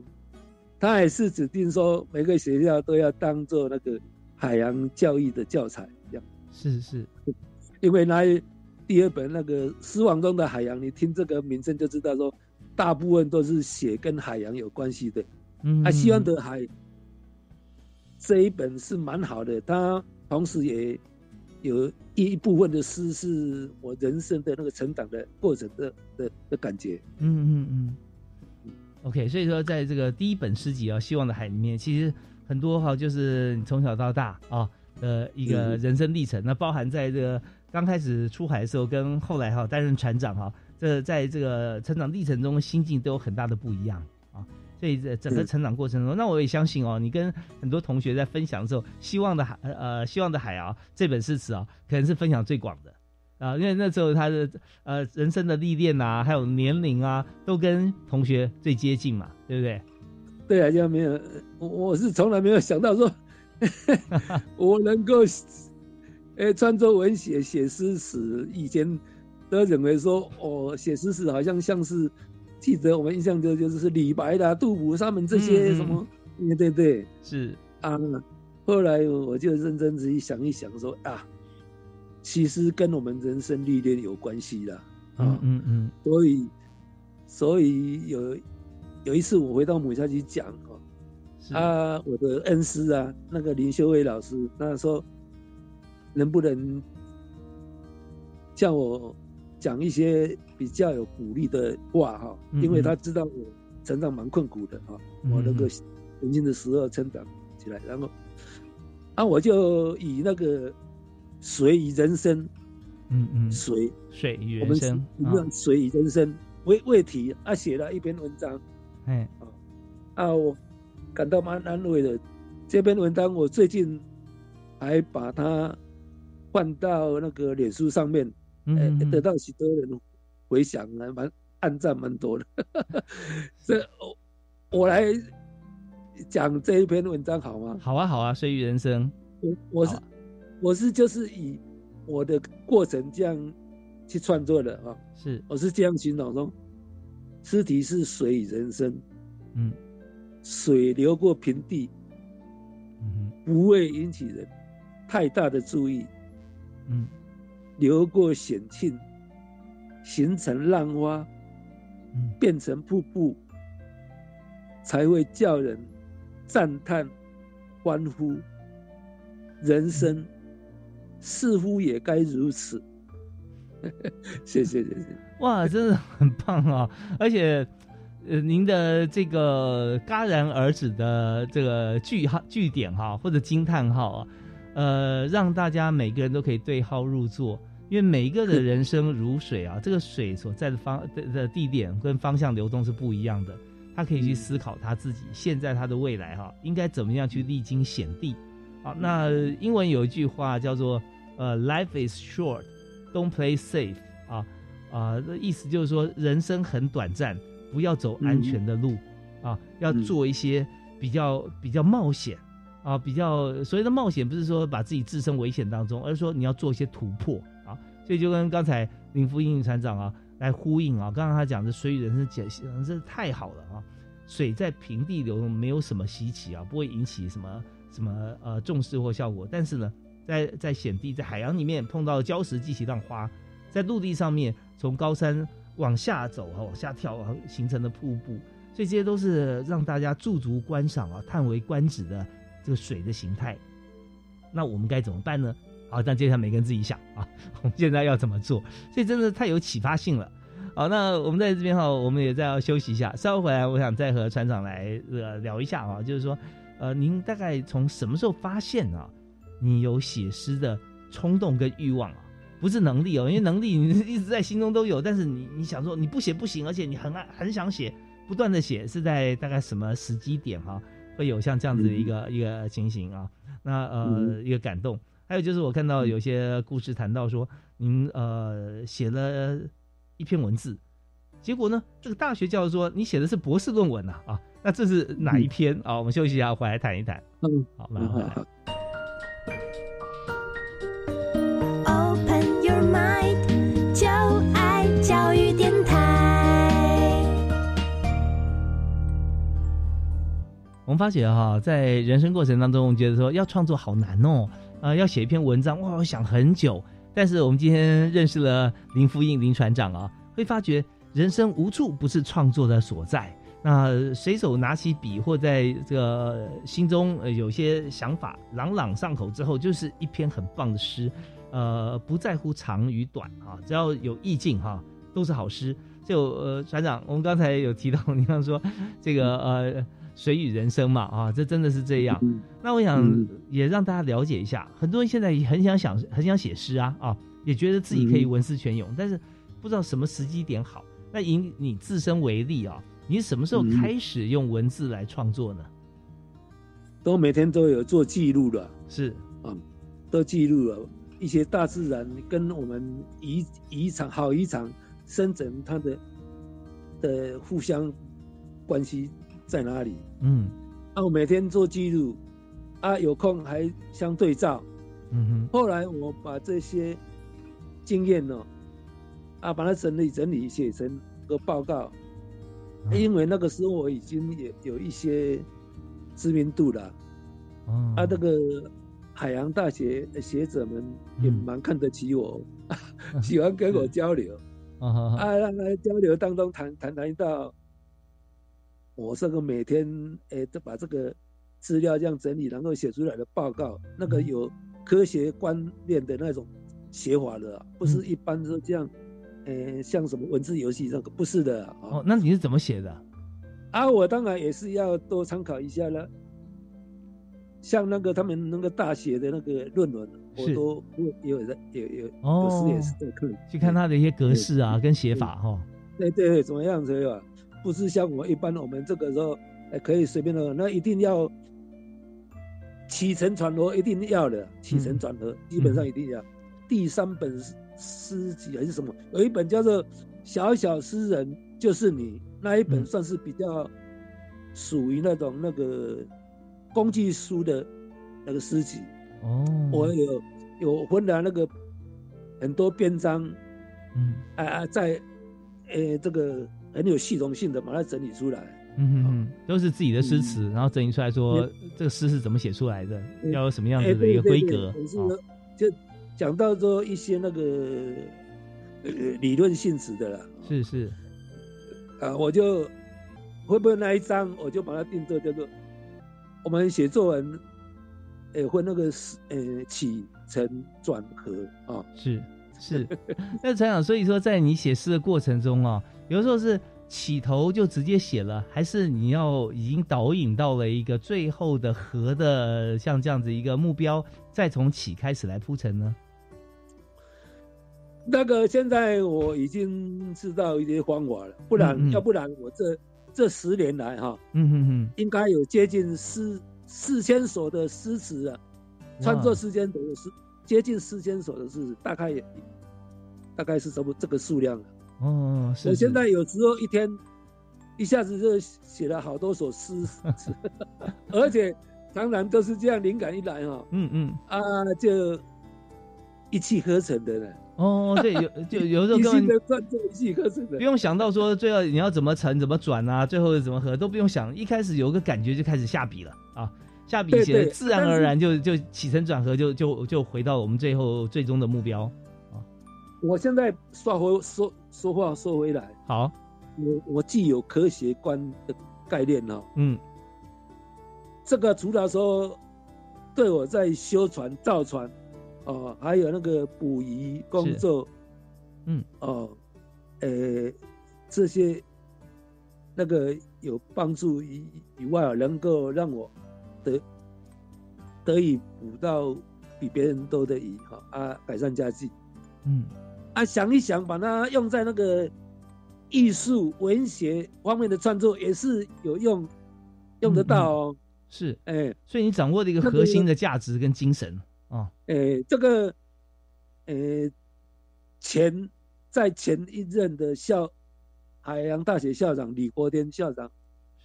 Speaker 2: 它也是指定说，每个学校都要当做那个海洋教育的教材这样。
Speaker 1: 是是，
Speaker 2: 因为那第二本那个《丝网中的海洋》，你听这个名称就知道说，大部分都是写跟海洋有关系的。嗯，啊，希望的海这一本是蛮好的，它同时也有一部分的诗是我人生的那个成长的过程的的的感觉。嗯嗯嗯。
Speaker 1: OK，所以说在这个第一本诗集啊，《希望的海》里面，其实很多哈，就是你从小到大啊的一个人生历程。那包含在这个刚开始出海的时候，跟后来哈担任船长哈，这在这个成长历程中心境都有很大的不一样啊。所以这整个成长过程中，那我也相信哦，你跟很多同学在分享的时候，《希望的海》呃，《希望的海》啊这本诗词啊，可能是分享最广的。啊，因为那时候他的呃人生的历练啊，还有年龄啊，都跟同学最接近嘛，对不对？
Speaker 2: 对啊，就没有我我是从来没有想到说 我能够，哎，创作文学写诗史，以前都认为说，哦，写诗史好像像是记得我们印象中就是是李白的、杜甫他们这些什么，对对对，
Speaker 1: 是
Speaker 2: 啊。后来我就认真仔细想一想，说啊，其实跟我们人生历练有关系的
Speaker 1: 啊，嗯嗯，
Speaker 2: 所以所以有有一次我回到母校去讲哦。啊，我的恩师啊，那个林修伟老师，那说能不能叫我讲一些比较有鼓励的话哈？因为他知道我成长蛮困苦的哈，我那个年轻的时候成长起来，然后啊，我就以那个水以人生，
Speaker 1: 嗯嗯，
Speaker 2: 水
Speaker 1: 水与人生，
Speaker 2: 我们用水与人生为为题啊，写了一篇文章，
Speaker 1: 哎
Speaker 2: 啊啊我。感到蛮安慰的。这篇文章我最近还把它放到那个脸书上面，嗯，得到许多人回响，还蛮暗赞蛮多的。这我我来讲这一篇文章好吗？
Speaker 1: 好啊，好啊，水与人生。
Speaker 2: 我我是我是就是以我的过程这样去创作的啊。
Speaker 1: 是，
Speaker 2: 我是这样形容说，诗题是水与人生，
Speaker 1: 嗯。
Speaker 2: 水流过平地，嗯不会引起人太大的注意。
Speaker 1: 嗯，
Speaker 2: 流过险境，形成浪花，变成瀑布，才会叫人赞叹、欢呼。人生似乎也该如此。谢谢谢谢。
Speaker 1: 哇，真的很棒啊！而且。呃，您的这个戛然而止的这个句号、句点哈，或者惊叹号啊，呃，让大家每个人都可以对号入座，因为每一个的人生如水啊，这个水所在的方的的地点跟方向流动是不一样的，他可以去思考他自己现在他的未来哈，应该怎么样去历经险地。好，那英文有一句话叫做呃，Life is short, don't play safe 啊啊，意思就是说人生很短暂。不要走安全的路，啊，要做一些比较比较冒险，啊，比较所谓的冒险，不是说把自己置身危险当中，而是说你要做一些突破，啊，所以就跟刚才林福英船长啊来呼应啊，刚刚他讲的水与人生解析，真是太好了啊！水在平地流动没有什么稀奇啊，不会引起什么什么呃重视或效果，但是呢，在在险地在海洋里面碰到礁石激起浪花，在陆地上面从高山。往下走啊，往下跳啊，形成的瀑布，所以这些都是让大家驻足观赏啊、叹为观止的这个水的形态。那我们该怎么办呢？好，那接下来每个人自己想啊，我们现在要怎么做？所以真的太有启发性了。好，那我们在这边哈，我们也在要休息一下，稍后回来，我想再和船长来呃聊一下啊，就是说，呃，您大概从什么时候发现啊，你有写诗的冲动跟欲望啊？不是能力哦，因为能力你一直在心中都有，但是你你想说你不写不行，而且你很爱很想写，不断的写，是在大概什么时机点哈，会有像这样子的一个一个情形啊？那呃一个感动，还有就是我看到有些故事谈到说，您呃写了一篇文字，结果呢这个大学教授说你写的是博士论文呐啊，那这是哪一篇啊？我们休息一下回来谈一谈。
Speaker 2: 嗯，
Speaker 1: 好，马上回来。我们发觉哈，在人生过程当中，觉得说要创作好难哦，啊，要写一篇文章哇，我想很久。但是我们今天认识了林福印林船长啊，会发觉人生无处不是创作的所在。那随手拿起笔，或在这个心中有些想法朗朗上口之后，就是一篇很棒的诗。呃，不在乎长与短啊，只要有意境哈，都是好诗。就呃，船长，我们刚才有提到，你刚说这个呃。水与人生嘛，啊，这真的是这样。那我想也让大家了解一下，很多人现在也很想想，很想写诗啊，啊，也觉得自己可以文思泉涌，但是不知道什么时机点好。那以你自身为例啊，你什么时候开始用文字来创作呢？
Speaker 2: 都每天都有做记录了，
Speaker 1: 是
Speaker 2: 啊，都记录了一些大自然跟我们遗遗产好遗产生成它的的互相关系。在哪里？
Speaker 1: 嗯，
Speaker 2: 啊，我每天做记录，啊，有空还相对照。
Speaker 1: 嗯哼。
Speaker 2: 后来我把这些经验呢，啊，把它整理整理，写成个报告。因为那个时候我已经也有一些知名度了。
Speaker 1: 哦。
Speaker 2: 啊，这个海洋大学的学者们也蛮看得起我，喜欢跟我交流。
Speaker 1: 啊，
Speaker 2: 让他交流当中谈谈谈到，我这个每天诶都把这个资料这样整理，然后写出来的报告，那个有科学观念的那种写法的，不是一般是这样，诶像什么文字游戏那个不是的。
Speaker 1: 哦，那你是怎么写的？
Speaker 2: 啊，我当然也是要多参考一下了。像那个他们那个大学的那个论文，我都有有有有有时也是在看，
Speaker 1: 去看他的一些格式啊，跟写法哈。
Speaker 2: 对对对，怎么样子啊？不是像我一般，我们这个时候可以随便的，那一定要起承转合，一定要的，起承转合基本上一定要。第三本诗集还是什么？有一本叫做《小小诗人就是你》，那一本算是比较属于那种那个。工具书的那个诗集
Speaker 1: 哦，
Speaker 2: 我有有分了那个很多篇章，
Speaker 1: 嗯
Speaker 2: 啊啊，在诶这个很有系统性的把它整理出来，
Speaker 1: 嗯哼哼，都是自己的诗词，然后整理出来说这个诗是怎么写出来的，要有什么样子的一个规格，
Speaker 2: 就讲到说一些那个呃理论性质的了，
Speaker 1: 是是，
Speaker 2: 啊，我就会不会那一章我就把它定做叫做。我们写作文，诶，会那个是呃起承转合啊，
Speaker 1: 是 是。那船长，所以说在你写诗的过程中啊，有时候是起头就直接写了，还是你要已经导引到了一个最后的和的像这样子一个目标，再从起开始来铺陈呢？
Speaker 2: 那个现在我已经知道一些方法了，不然要不然我这。这十年来，哈，
Speaker 1: 嗯哼哼，
Speaker 2: 应该有接近四四千首的诗词啊，创作时间都有是接近四千首的是，大概也大概是什么这个数量了。
Speaker 1: 哦，
Speaker 2: 我现在有时候一天一下子就写了好多首诗，而且常常都是这样，灵感一来，哈，
Speaker 1: 嗯嗯，
Speaker 2: 啊，就一气呵成的呢。
Speaker 1: 哦，对，有就有时候根本
Speaker 2: 不
Speaker 1: 用想到说最后你要怎么沉怎么转啊，最后怎么合都不用想，一开始有个感觉就开始下笔了啊，下笔写自然而然就就起承转合就就就回到我们最后最终的目标啊。
Speaker 2: 我现在说回说说话说回来，
Speaker 1: 好，
Speaker 2: 我我既有科学观的概念哦，
Speaker 1: 嗯，
Speaker 2: 这个除了说对我在修船造船。哦，还有那个捕鱼工作，
Speaker 1: 嗯，
Speaker 2: 哦，呃，这些那个有帮助以以外，能够让我得得以捕到比别人多的鱼，哈啊，改善家计，
Speaker 1: 嗯，
Speaker 2: 啊，想一想，把它用在那个艺术文学方面的创作，也是有用，用得到哦，
Speaker 1: 是，
Speaker 2: 哎，
Speaker 1: 所以你掌握的一个核心的价值跟精神。哦，
Speaker 2: 哎，这个，诶，前在前一任的校海洋大学校长李国天校长，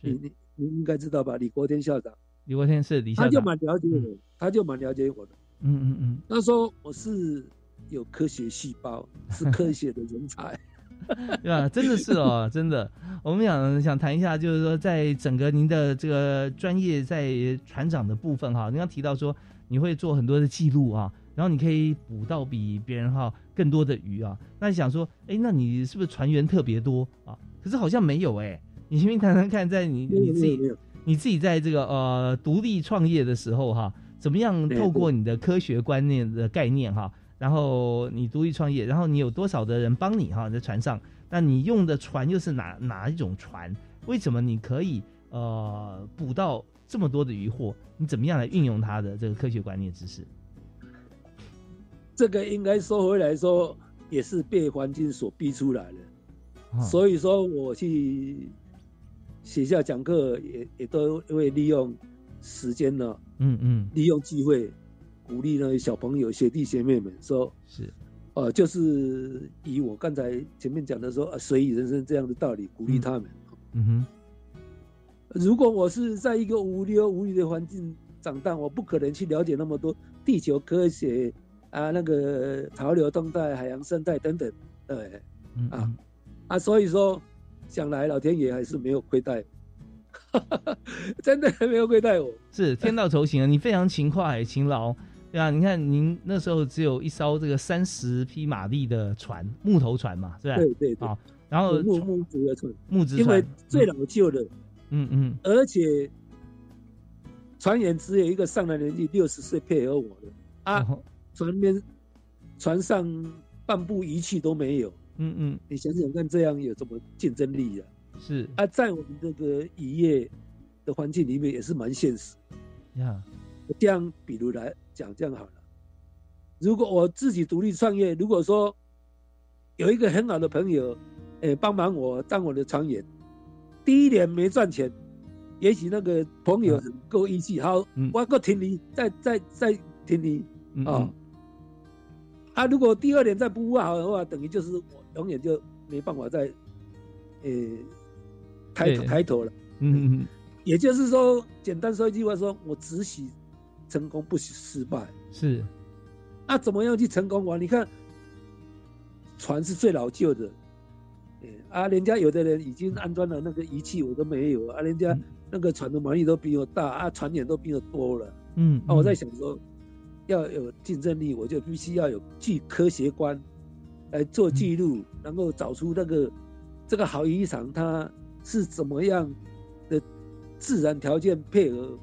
Speaker 2: 你你你应该知道吧？李国天校长，
Speaker 1: 李国天是李校长，
Speaker 2: 他就蛮了解我，他就蛮了解我的。
Speaker 1: 嗯嗯嗯，
Speaker 2: 他说我是有科学细胞，是科学的人才，
Speaker 1: 对吧？真的是哦，真的。我们想想谈一下，就是说，在整个您的这个专业在船长的部分哈，您刚提到说。你会做很多的记录啊，然后你可以捕到比别人哈更多的鱼啊。那你想说，哎，那你是不是船员特别多啊？可是好像没有哎。你先谈谈看，在你你自己你自己在这个呃独立创业的时候哈，怎么样透过你的科学观念的概念哈，然后你独立创业，然后你有多少的人帮你哈在船上？那你用的船又是哪哪一种船？为什么你可以呃捕到？这么多的渔获，你怎么样来运用它的这个科学观念知识？
Speaker 2: 这个应该说回来说，也是被环境所逼出来的。所以说，我去学校讲课，也也都会利用时间呢。
Speaker 1: 嗯嗯，
Speaker 2: 利用机会鼓励那些小朋友、学弟学妹们说：“
Speaker 1: 是，
Speaker 2: 呃，就是以我刚才前面讲的说，随意人生这样的道理，鼓励他们。”
Speaker 1: 嗯哼。
Speaker 2: 如果我是在一个无忧无虑的环境长大，我不可能去了解那么多地球科学啊，那个潮流动态、海洋生态等等，对，啊啊，所以说想来老天爷还是没有亏待，真的没有亏待我，
Speaker 1: 是天道酬勤啊，你非常勤快勤劳。对啊，你看您那时候只有一艘这个三十匹马力的船，木头船嘛，是吧？
Speaker 2: 对对
Speaker 1: 啊，然后
Speaker 2: 木木质的船，
Speaker 1: 木质
Speaker 2: 船，因为最老旧的，
Speaker 1: 嗯嗯，
Speaker 2: 而且船员只有一个上了年纪六十岁配合我的。啊，船边船上半部仪器都没有，
Speaker 1: 嗯嗯，
Speaker 2: 你想想看，这样有什么竞争力呀？
Speaker 1: 是
Speaker 2: 啊，在我们这个渔业的环境里面也是蛮现实
Speaker 1: 呀。
Speaker 2: 这样，比如来讲，这样好了。如果我自己独立创业，如果说有一个很好的朋友，诶，帮忙我当我的船员，第一年没赚钱，也许那个朋友很够义气，好，我够挺你，再再再挺你啊。啊，如果第二年再不挖好的话，等于就是我永远就没办法再，诶，抬抬头了。
Speaker 1: 嗯嗯。
Speaker 2: 也就是说，简单说一句话，说我只许。成功不许失败，
Speaker 1: 是。
Speaker 2: 那怎么样去成功？哇，你看，船是最老旧的，啊，人家有的人已经安装了那个仪器，我都没有啊。人家那个船的马力都比我大，啊，船员都比我多了。
Speaker 1: 嗯。
Speaker 2: 啊，我在想说，要有竞争力，我就必须要有具科学观来做记录，能够找出那个这个好渔场它是怎么样的自然条件配合。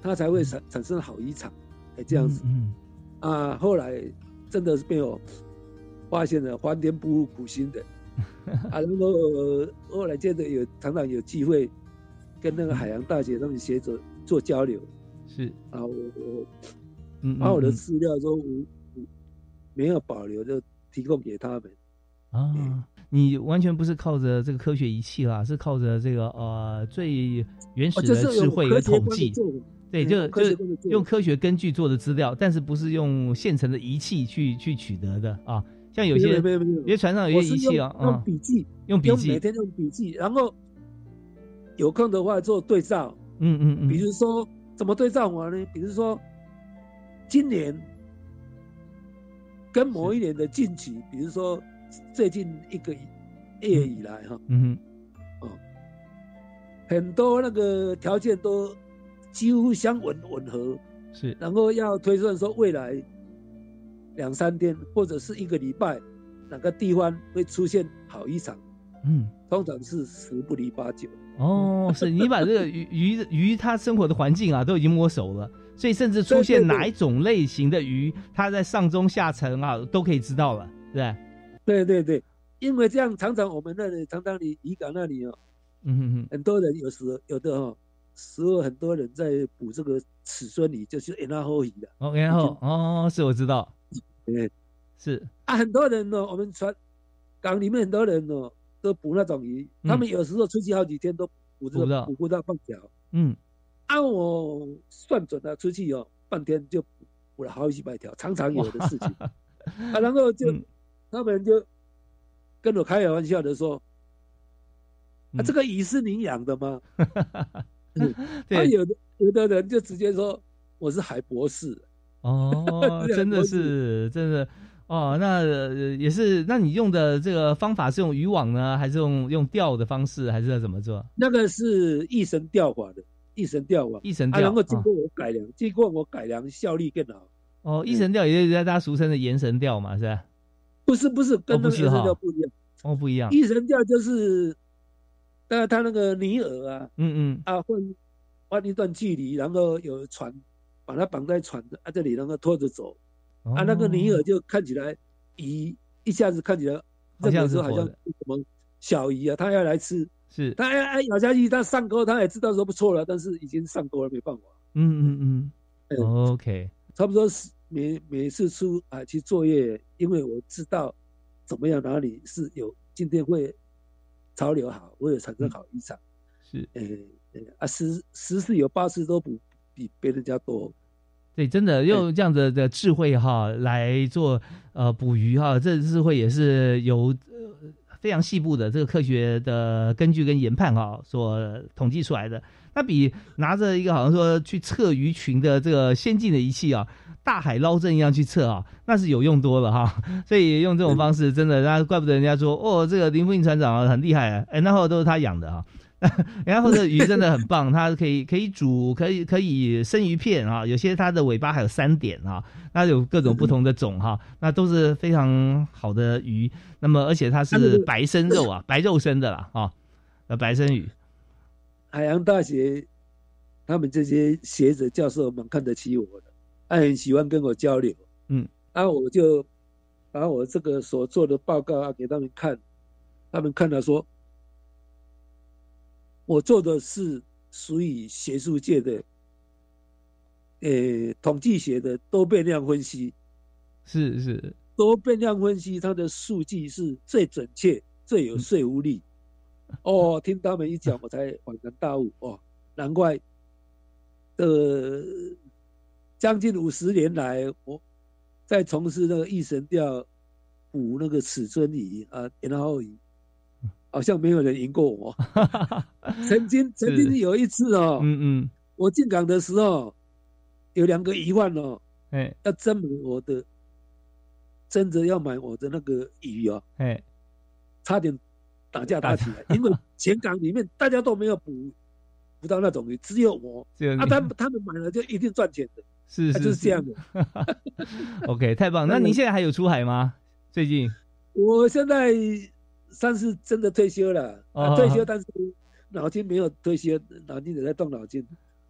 Speaker 2: 它才会产产生好渔场，哎，这样子，
Speaker 1: 嗯，
Speaker 2: 啊，后来真的是被我发现了，翻天不负苦心的，啊，然后后来接着有常常有机会跟那个海洋大学他们学者做交流，
Speaker 1: 是。
Speaker 2: 啊，我我
Speaker 1: 嗯
Speaker 2: 把我的资料都没有保留，就提供给他们
Speaker 1: 啊。你完全不是靠着这个科学仪器啦，是靠着这个呃最原始的智慧和统计。对，就就是用科学根据做的资料，但是不是用现成的仪器去去取得的啊？像有些有些船上有些仪器啊，
Speaker 2: 用笔记，
Speaker 1: 用笔记，
Speaker 2: 每天用笔记，然后有空的话做对照。
Speaker 1: 嗯嗯嗯。
Speaker 2: 比如说怎么对照我呢？比如说今年跟某一年的近期，比如说最近一个月以来哈，
Speaker 1: 嗯
Speaker 2: 哼，哦，很多那个条件都。几乎相吻吻合，
Speaker 1: 是，
Speaker 2: 然后要推算说未来两三天或者是一个礼拜，哪个地方会出现好一场？
Speaker 1: 嗯，
Speaker 2: 通常是十不离八九。
Speaker 1: 哦，是你把这个鱼鱼鱼它生活的环境啊都已经摸熟了，所以甚至出现哪一种类型的鱼，它在上中下层啊都可以知道了，对
Speaker 2: 对？对对，因为这样常常我们那里常常你渔港那里哦，
Speaker 1: 嗯哼哼，
Speaker 2: 很多人有时有的哈。时候很多人在捕这个尺孙鱼，就是拉后鱼的。
Speaker 1: 哦，N 后哦，是我知道，
Speaker 2: 对，
Speaker 1: 是。
Speaker 2: 啊，很多人呢，我们船港里面很多人呢，都捕那种鱼，他们有时候出去好几天都捕这个捕不到。半条。
Speaker 1: 嗯，
Speaker 2: 按我算准了，出去哦，半天就捕了好几百条，常常有的事情。啊，然后就他们就跟我开玩笑的说：“啊，这个鱼是你养的吗？” 他有的有的人就直接说我是海博士。
Speaker 1: 哦，真的是真的。哦，那也是，那你用的这个方法是用渔网呢，还是用用钓的方式，还是要怎么做？
Speaker 2: 那个是一绳钓法的，一神钓啊，
Speaker 1: 一神钓，
Speaker 2: 然后经过我改良，经过我改良，效率更好。
Speaker 1: 哦，一神钓也就是大家俗称的延神钓嘛，是吧？
Speaker 2: 不是不是，跟那个延神钓不一样。
Speaker 1: 哦，不一样。
Speaker 2: 一神钓就是，呃，他那个泥饵啊，
Speaker 1: 嗯嗯，
Speaker 2: 啊换换一段距离，然后有船把它绑在船的啊这里，然后拖着走，啊那个尼尔就看起来鱼一下子看起来，
Speaker 1: 这个时候
Speaker 2: 好像什么小鱼啊，它要来吃，
Speaker 1: 是。
Speaker 2: 他哎哎咬下去，他上钩，他也知道说不错了，但是已经上钩了，没办法。
Speaker 1: 嗯嗯嗯，OK，
Speaker 2: 差不多是每每次出啊去作业，因为我知道怎么样哪里是有今天会潮流好，会有产生好渔场，
Speaker 1: 是。
Speaker 2: 诶。啊，十十次有八次都不比别人家多，
Speaker 1: 对，真的用这样子的智慧哈来做呃捕鱼哈，这智慧也是由非常细部的这个科学的根据跟研判哈所统计出来的。那比拿着一个好像说去测鱼群的这个先进的仪器啊，大海捞针一样去测啊，那是有用多了哈。所以用这种方式，真的，那怪不得人家说哦，这个林福印船长很厉害啊，哎，那后都是他养的啊。然后这鱼真的很棒，它可以可以煮，可以可以生鱼片啊。有些它的尾巴还有三点啊，那有各种不同的种哈，那都是非常好的鱼。那么而且它是白生肉啊，白肉生的啦啊，呃白生鱼。
Speaker 2: 海洋大学他们这些学者教授蛮看得起我的，他很喜欢跟我交流。嗯，那我就把我这个所做的报告啊给他们看，他们看了说。我做的是属于学术界的，呃，统计学的多变量分析，
Speaker 1: 是是，
Speaker 2: 多变量分析它的数据是最准确、最有说服力。哦，听他们一讲，我才恍然大悟哦，难怪，呃，将近五十年来，我在从事那个一神钓捕那个尺寸仪啊，然后仪。好像没有人赢过我。曾经，曾经有一次哦，嗯嗯，我进港的时候，有两个疑患哦，哎，要争买我的，争着要买我的那个鱼哦，哎，差点打架打起来，因为前港里面大家都没有捕捕到那种鱼，只有我，啊，他们他们买了就一定赚钱的，
Speaker 1: 是是
Speaker 2: 是这样的。
Speaker 1: OK，太棒。那您现在还有出海吗？最近？
Speaker 2: 我现在。算是真的退休了，啊退休，但是脑筋没有退休，脑筋也在动脑筋。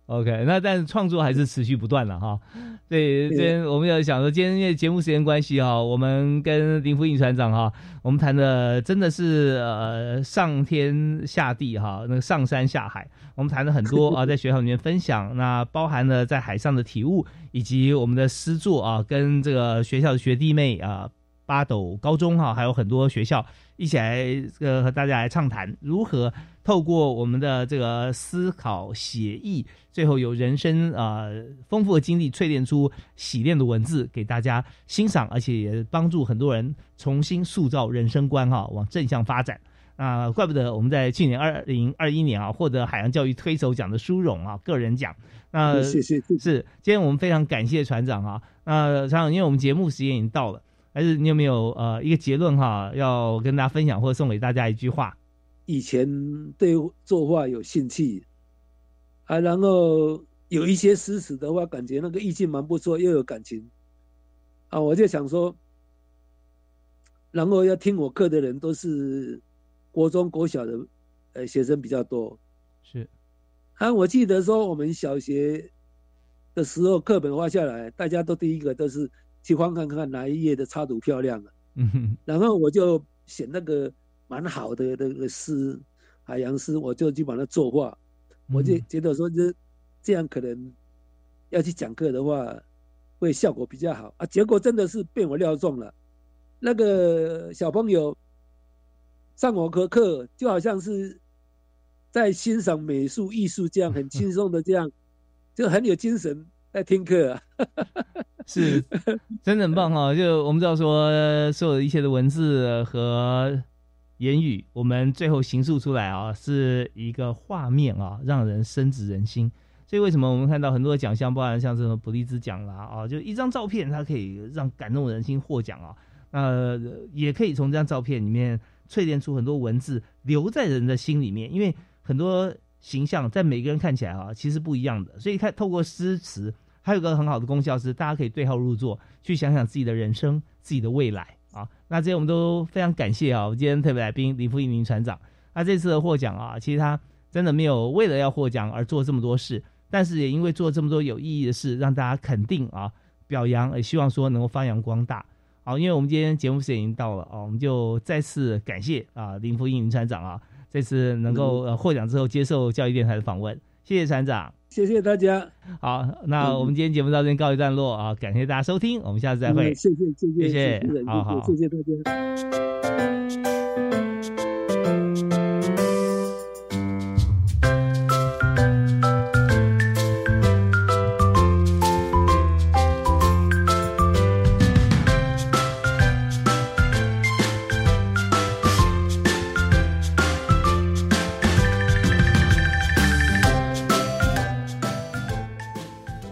Speaker 1: OK，那但是创作还是持续不断了哈。对，今天我们要想说，今天因为节目时间关系哈，我们跟林福印船长哈，我们谈的真的是呃上天下地哈，那个上山下海，我们谈了很多 啊，在学校里面分享，那包含了在海上的体悟，以及我们的诗作啊，跟这个学校的学弟妹啊。八斗高中哈，还有很多学校一起来呃和大家来畅谈，如何透过我们的这个思考写意，最后有人生啊丰富的经历淬炼出洗练的文字给大家欣赏，而且也帮助很多人重新塑造人生观哈，往正向发展啊！怪不得我们在去年二零二一年啊获得海洋教育推手奖的殊荣啊，个人奖。那
Speaker 2: 谢谢
Speaker 1: 是今天我们非常感谢船长啊，那船长，因为我们节目时间已经到了。还是你有没有呃一个结论哈，要跟大家分享或者送给大家一句话？
Speaker 2: 以前对作画有兴趣，啊，然后有一些诗词的话，感觉那个意境蛮不错，又有感情，啊，我就想说，然后要听我课的人都是国中国小的呃学生比较多，
Speaker 1: 是，
Speaker 2: 啊，我记得说我们小学的时候课本画下来，大家都第一个都是。去翻看看哪一页的插图漂亮啊？然后我就选那个蛮好的那个诗，海洋诗，我就去把它作画。我就觉得说，这这样可能要去讲课的话，会效果比较好啊。结果真的是被我料中了。那个小朋友上我课课，就好像是在欣赏美术艺术这样，很轻松的这样，就很有精神在听课啊。
Speaker 1: 是，真的很棒哈！就我们知道说，所有的一切的文字和言语，我们最后形塑出来啊，是一个画面啊，让人深植人心。所以为什么我们看到很多的奖项，包含像什么普利兹奖啦啊，就一张照片，它可以让感动人心获奖啊。那也可以从这张照片里面淬炼出很多文字，留在人的心里面。因为很多形象在每个人看起来啊，其实不一样的。所以看透过诗词。还有个很好的功效是，大家可以对号入座，去想想自己的人生、自己的未来啊。那这些我们都非常感谢啊，我们今天特别来宾林富一名船长。那这次的获奖啊，其实他真的没有为了要获奖而做这么多事，但是也因为做这么多有意义的事，让大家肯定啊、表扬，也希望说能够发扬光大。好，因为我们今天节目时间已经到了啊，我们就再次感谢啊林富一名船长啊，这次能够呃获奖之后接受教育电台的访问，谢谢船长。
Speaker 2: 谢谢大家。
Speaker 1: 好，那我们今天节目到这边告一段落啊，感谢大家收听，我们下次再会。
Speaker 2: 谢谢谢谢
Speaker 1: 谢谢，好好
Speaker 2: 谢谢大家。